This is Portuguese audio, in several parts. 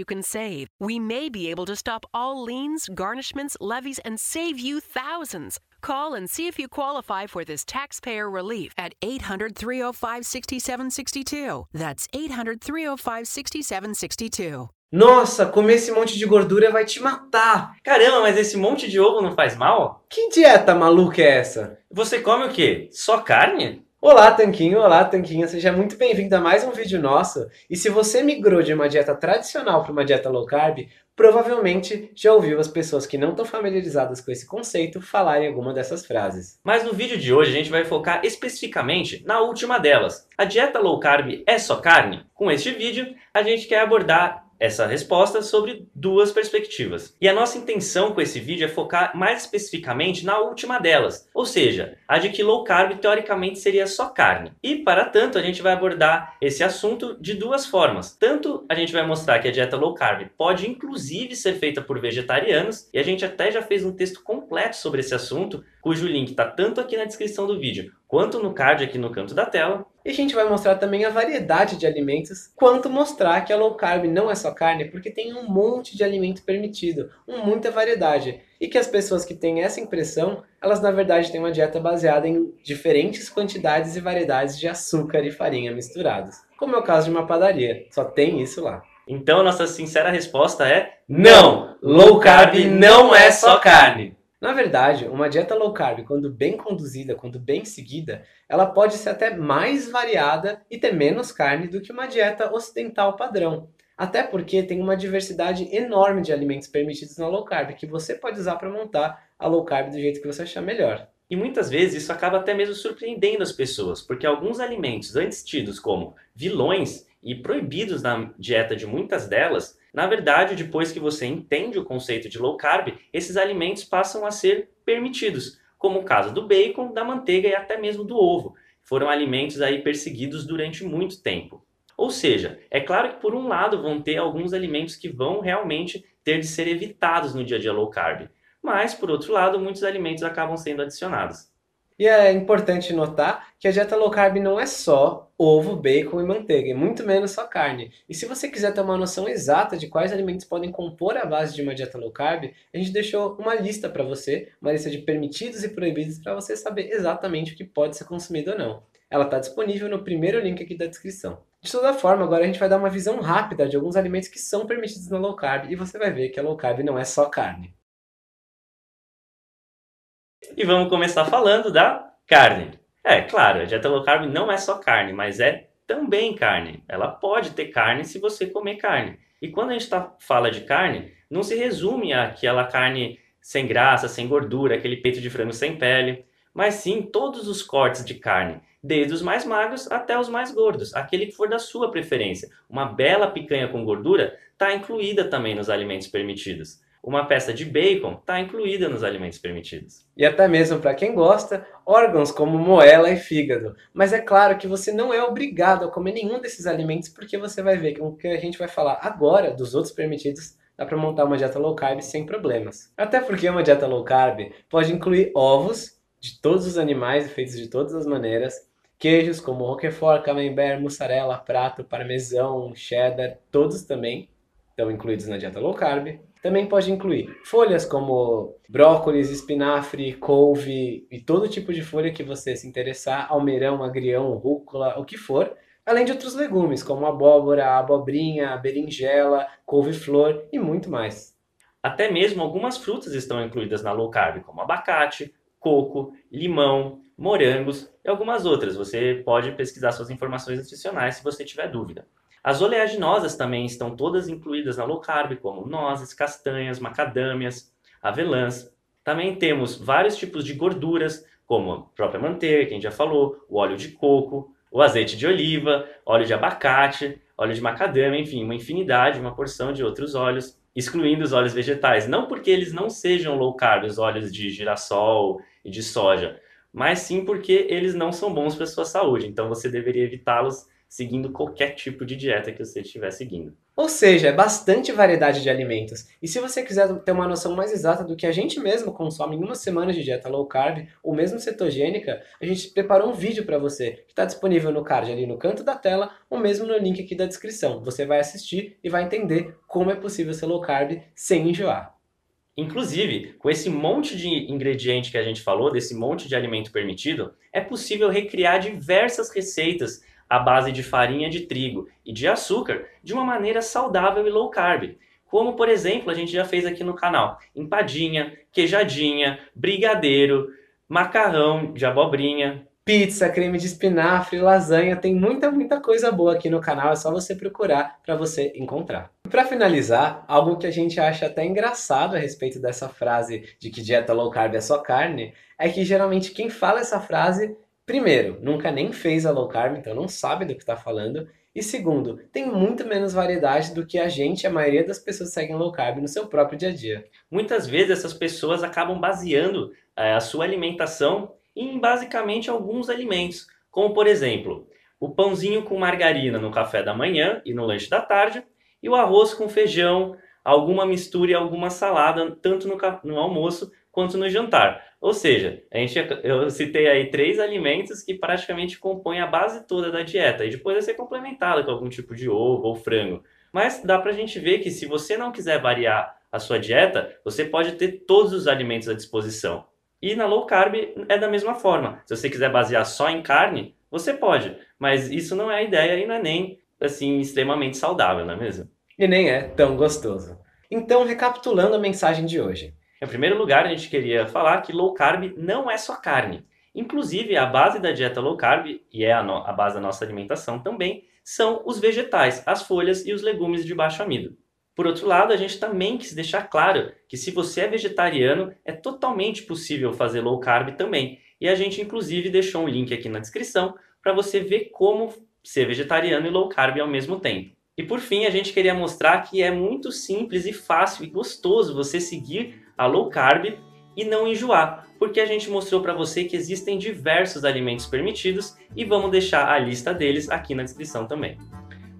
you can save. We may be able to stop all liens, garnishments, levies, and save you thousands. Call and see if you qualify for this taxpayer relief at 800 305 6762. That's 800 305 6762. Nossa, comer esse monte de gordura vai te matar. Caramba, mas esse monte de ovo não faz mal? Que dieta maluca é essa? Você come o quê? Só carne? Olá, Tanquinho. Olá, Tanquinha. Seja muito bem-vindo a mais um vídeo nosso. E se você migrou de uma dieta tradicional para uma dieta low carb, provavelmente já ouviu as pessoas que não estão familiarizadas com esse conceito falarem alguma dessas frases. Mas no vídeo de hoje a gente vai focar especificamente na última delas. A dieta low carb é só carne? Com este vídeo, a gente quer abordar essa resposta sobre duas perspectivas. E a nossa intenção com esse vídeo é focar mais especificamente na última delas, ou seja, a de que low carb teoricamente seria só carne. E para tanto, a gente vai abordar esse assunto de duas formas. Tanto a gente vai mostrar que a dieta low carb pode inclusive ser feita por vegetarianos, e a gente até já fez um texto completo sobre esse assunto, cujo link está tanto aqui na descrição do vídeo quanto no card aqui no canto da tela. E a gente vai mostrar também a variedade de alimentos, quanto mostrar que a low carb não é só carne, porque tem um monte de alimento permitido, muita variedade. E que as pessoas que têm essa impressão, elas na verdade têm uma dieta baseada em diferentes quantidades e variedades de açúcar e farinha misturados. Como é o caso de uma padaria, só tem isso lá. Então, nossa sincera resposta é: não! Low carb não é só carne! Na verdade, uma dieta low carb, quando bem conduzida, quando bem seguida, ela pode ser até mais variada e ter menos carne do que uma dieta ocidental padrão. Até porque tem uma diversidade enorme de alimentos permitidos na low carb que você pode usar para montar a low carb do jeito que você achar melhor. E muitas vezes isso acaba até mesmo surpreendendo as pessoas, porque alguns alimentos antes tidos como vilões e proibidos na dieta de muitas delas, na verdade, depois que você entende o conceito de low carb, esses alimentos passam a ser permitidos, como o caso do bacon, da manteiga e até mesmo do ovo. Foram alimentos aí perseguidos durante muito tempo. Ou seja, é claro que por um lado vão ter alguns alimentos que vão realmente ter de ser evitados no dia a dia low carb, mas por outro lado, muitos alimentos acabam sendo adicionados. E é importante notar que a dieta low carb não é só ovo, bacon e manteiga, e muito menos só carne. E se você quiser ter uma noção exata de quais alimentos podem compor a base de uma dieta low carb, a gente deixou uma lista para você, uma lista de permitidos e proibidos para você saber exatamente o que pode ser consumido ou não. Ela está disponível no primeiro link aqui da descrição. De toda forma, agora a gente vai dar uma visão rápida de alguns alimentos que são permitidos na low carb e você vai ver que a low carb não é só carne. E vamos começar falando da carne. É, claro, a dieta low carb não é só carne, mas é também carne. Ela pode ter carne se você comer carne. E quando a gente tá, fala de carne, não se resume àquela carne sem graça, sem gordura, aquele peito de frango sem pele, mas sim todos os cortes de carne, desde os mais magros até os mais gordos, aquele que for da sua preferência. Uma bela picanha com gordura está incluída também nos alimentos permitidos uma peça de bacon está incluída nos alimentos permitidos. E até mesmo para quem gosta, órgãos como moela e fígado. Mas é claro que você não é obrigado a comer nenhum desses alimentos, porque você vai ver que o que a gente vai falar agora dos outros permitidos dá para montar uma dieta low carb sem problemas. Até porque uma dieta low carb pode incluir ovos de todos os animais feitos de todas as maneiras, queijos como roquefort, camembert, mussarela, prato, parmesão, cheddar, todos também estão incluídos na dieta low carb. Também pode incluir folhas como brócolis, espinafre, couve e todo tipo de folha que você se interessar, almeirão, agrião, rúcula, o que for, além de outros legumes como abóbora, abobrinha, berinjela, couve-flor e muito mais. Até mesmo algumas frutas estão incluídas na low carb, como abacate, coco, limão, morangos e algumas outras. Você pode pesquisar suas informações nutricionais se você tiver dúvida. As oleaginosas também estão todas incluídas na low carb, como nozes, castanhas, macadâmias, avelãs. Também temos vários tipos de gorduras, como a própria manteiga, que a gente já falou, o óleo de coco, o azeite de oliva, óleo de abacate, óleo de macadâmia, enfim, uma infinidade, uma porção de outros óleos, excluindo os óleos vegetais. Não porque eles não sejam low carb, os óleos de girassol e de soja, mas sim porque eles não são bons para a sua saúde. Então você deveria evitá-los seguindo qualquer tipo de dieta que você estiver seguindo. Ou seja, é bastante variedade de alimentos. E se você quiser ter uma noção mais exata do que a gente mesmo consome em uma semana de dieta low carb, ou mesmo cetogênica, a gente preparou um vídeo para você, que está disponível no card ali no canto da tela, ou mesmo no link aqui da descrição. Você vai assistir e vai entender como é possível ser low carb sem enjoar. Inclusive, com esse monte de ingrediente que a gente falou, desse monte de alimento permitido, é possível recriar diversas receitas à base de farinha de trigo e de açúcar de uma maneira saudável e low carb. Como, por exemplo, a gente já fez aqui no canal: empadinha, queijadinha, brigadeiro, macarrão de abobrinha, pizza, creme de espinafre, lasanha, tem muita, muita coisa boa aqui no canal, é só você procurar para você encontrar. Para finalizar, algo que a gente acha até engraçado a respeito dessa frase de que dieta low carb é só carne, é que geralmente quem fala essa frase Primeiro, nunca nem fez a low carb, então não sabe do que está falando. E segundo, tem muito menos variedade do que a gente, a maioria das pessoas seguem low carb no seu próprio dia a dia. Muitas vezes essas pessoas acabam baseando é, a sua alimentação em basicamente alguns alimentos, como por exemplo, o pãozinho com margarina no café da manhã e no lanche da tarde, e o arroz com feijão, alguma mistura e alguma salada, tanto no, no almoço quanto no jantar. Ou seja, a gente, eu citei aí três alimentos que praticamente compõem a base toda da dieta e depois vai ser complementada com algum tipo de ovo ou frango. Mas dá pra gente ver que se você não quiser variar a sua dieta, você pode ter todos os alimentos à disposição. E na low carb é da mesma forma. Se você quiser basear só em carne, você pode, mas isso não é a ideia e não é nem assim extremamente saudável, não é mesmo? E nem é tão gostoso. Então, recapitulando a mensagem de hoje. Em primeiro lugar, a gente queria falar que low carb não é só carne. Inclusive, a base da dieta low carb, e é a, a base da nossa alimentação também, são os vegetais, as folhas e os legumes de baixo amido. Por outro lado, a gente também quis deixar claro que se você é vegetariano, é totalmente possível fazer low carb também. E a gente, inclusive, deixou um link aqui na descrição para você ver como ser vegetariano e low carb ao mesmo tempo. E por fim, a gente queria mostrar que é muito simples e fácil e gostoso você seguir a low carb e não enjoar, porque a gente mostrou para você que existem diversos alimentos permitidos e vamos deixar a lista deles aqui na descrição também.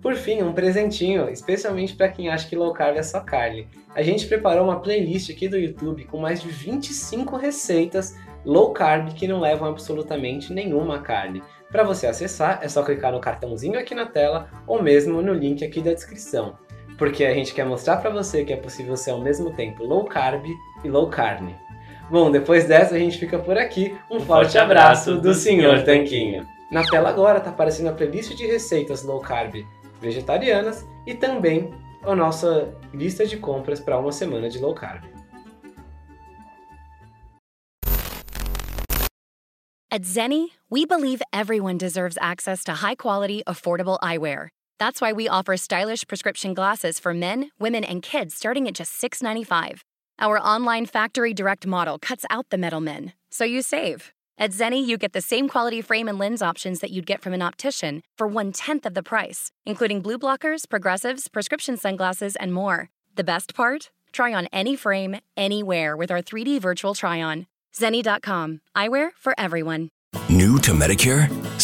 Por fim, um presentinho, especialmente para quem acha que low carb é só carne. A gente preparou uma playlist aqui do YouTube com mais de 25 receitas low carb que não levam absolutamente nenhuma carne. Para você acessar, é só clicar no cartãozinho aqui na tela ou mesmo no link aqui da descrição porque a gente quer mostrar para você que é possível ser ao mesmo tempo low carb e low carne. Bom, depois dessa a gente fica por aqui. Um, um forte, forte, abraço do, do Sr. Tanquinho. Na tela agora tá aparecendo a playlist de receitas low carb vegetarianas e também a nossa lista de compras para uma semana de low carb. At Zenni, we believe everyone deserves access to high quality, affordable eyewear. That's why we offer stylish prescription glasses for men, women, and kids starting at just $6.95. Our online factory direct model cuts out the middlemen, so you save. At Zenni, you get the same quality frame and lens options that you'd get from an optician for one tenth of the price, including blue blockers, progressives, prescription sunglasses, and more. The best part? Try on any frame, anywhere with our 3D virtual try on. Zenni.com, eyewear for everyone. New to Medicare?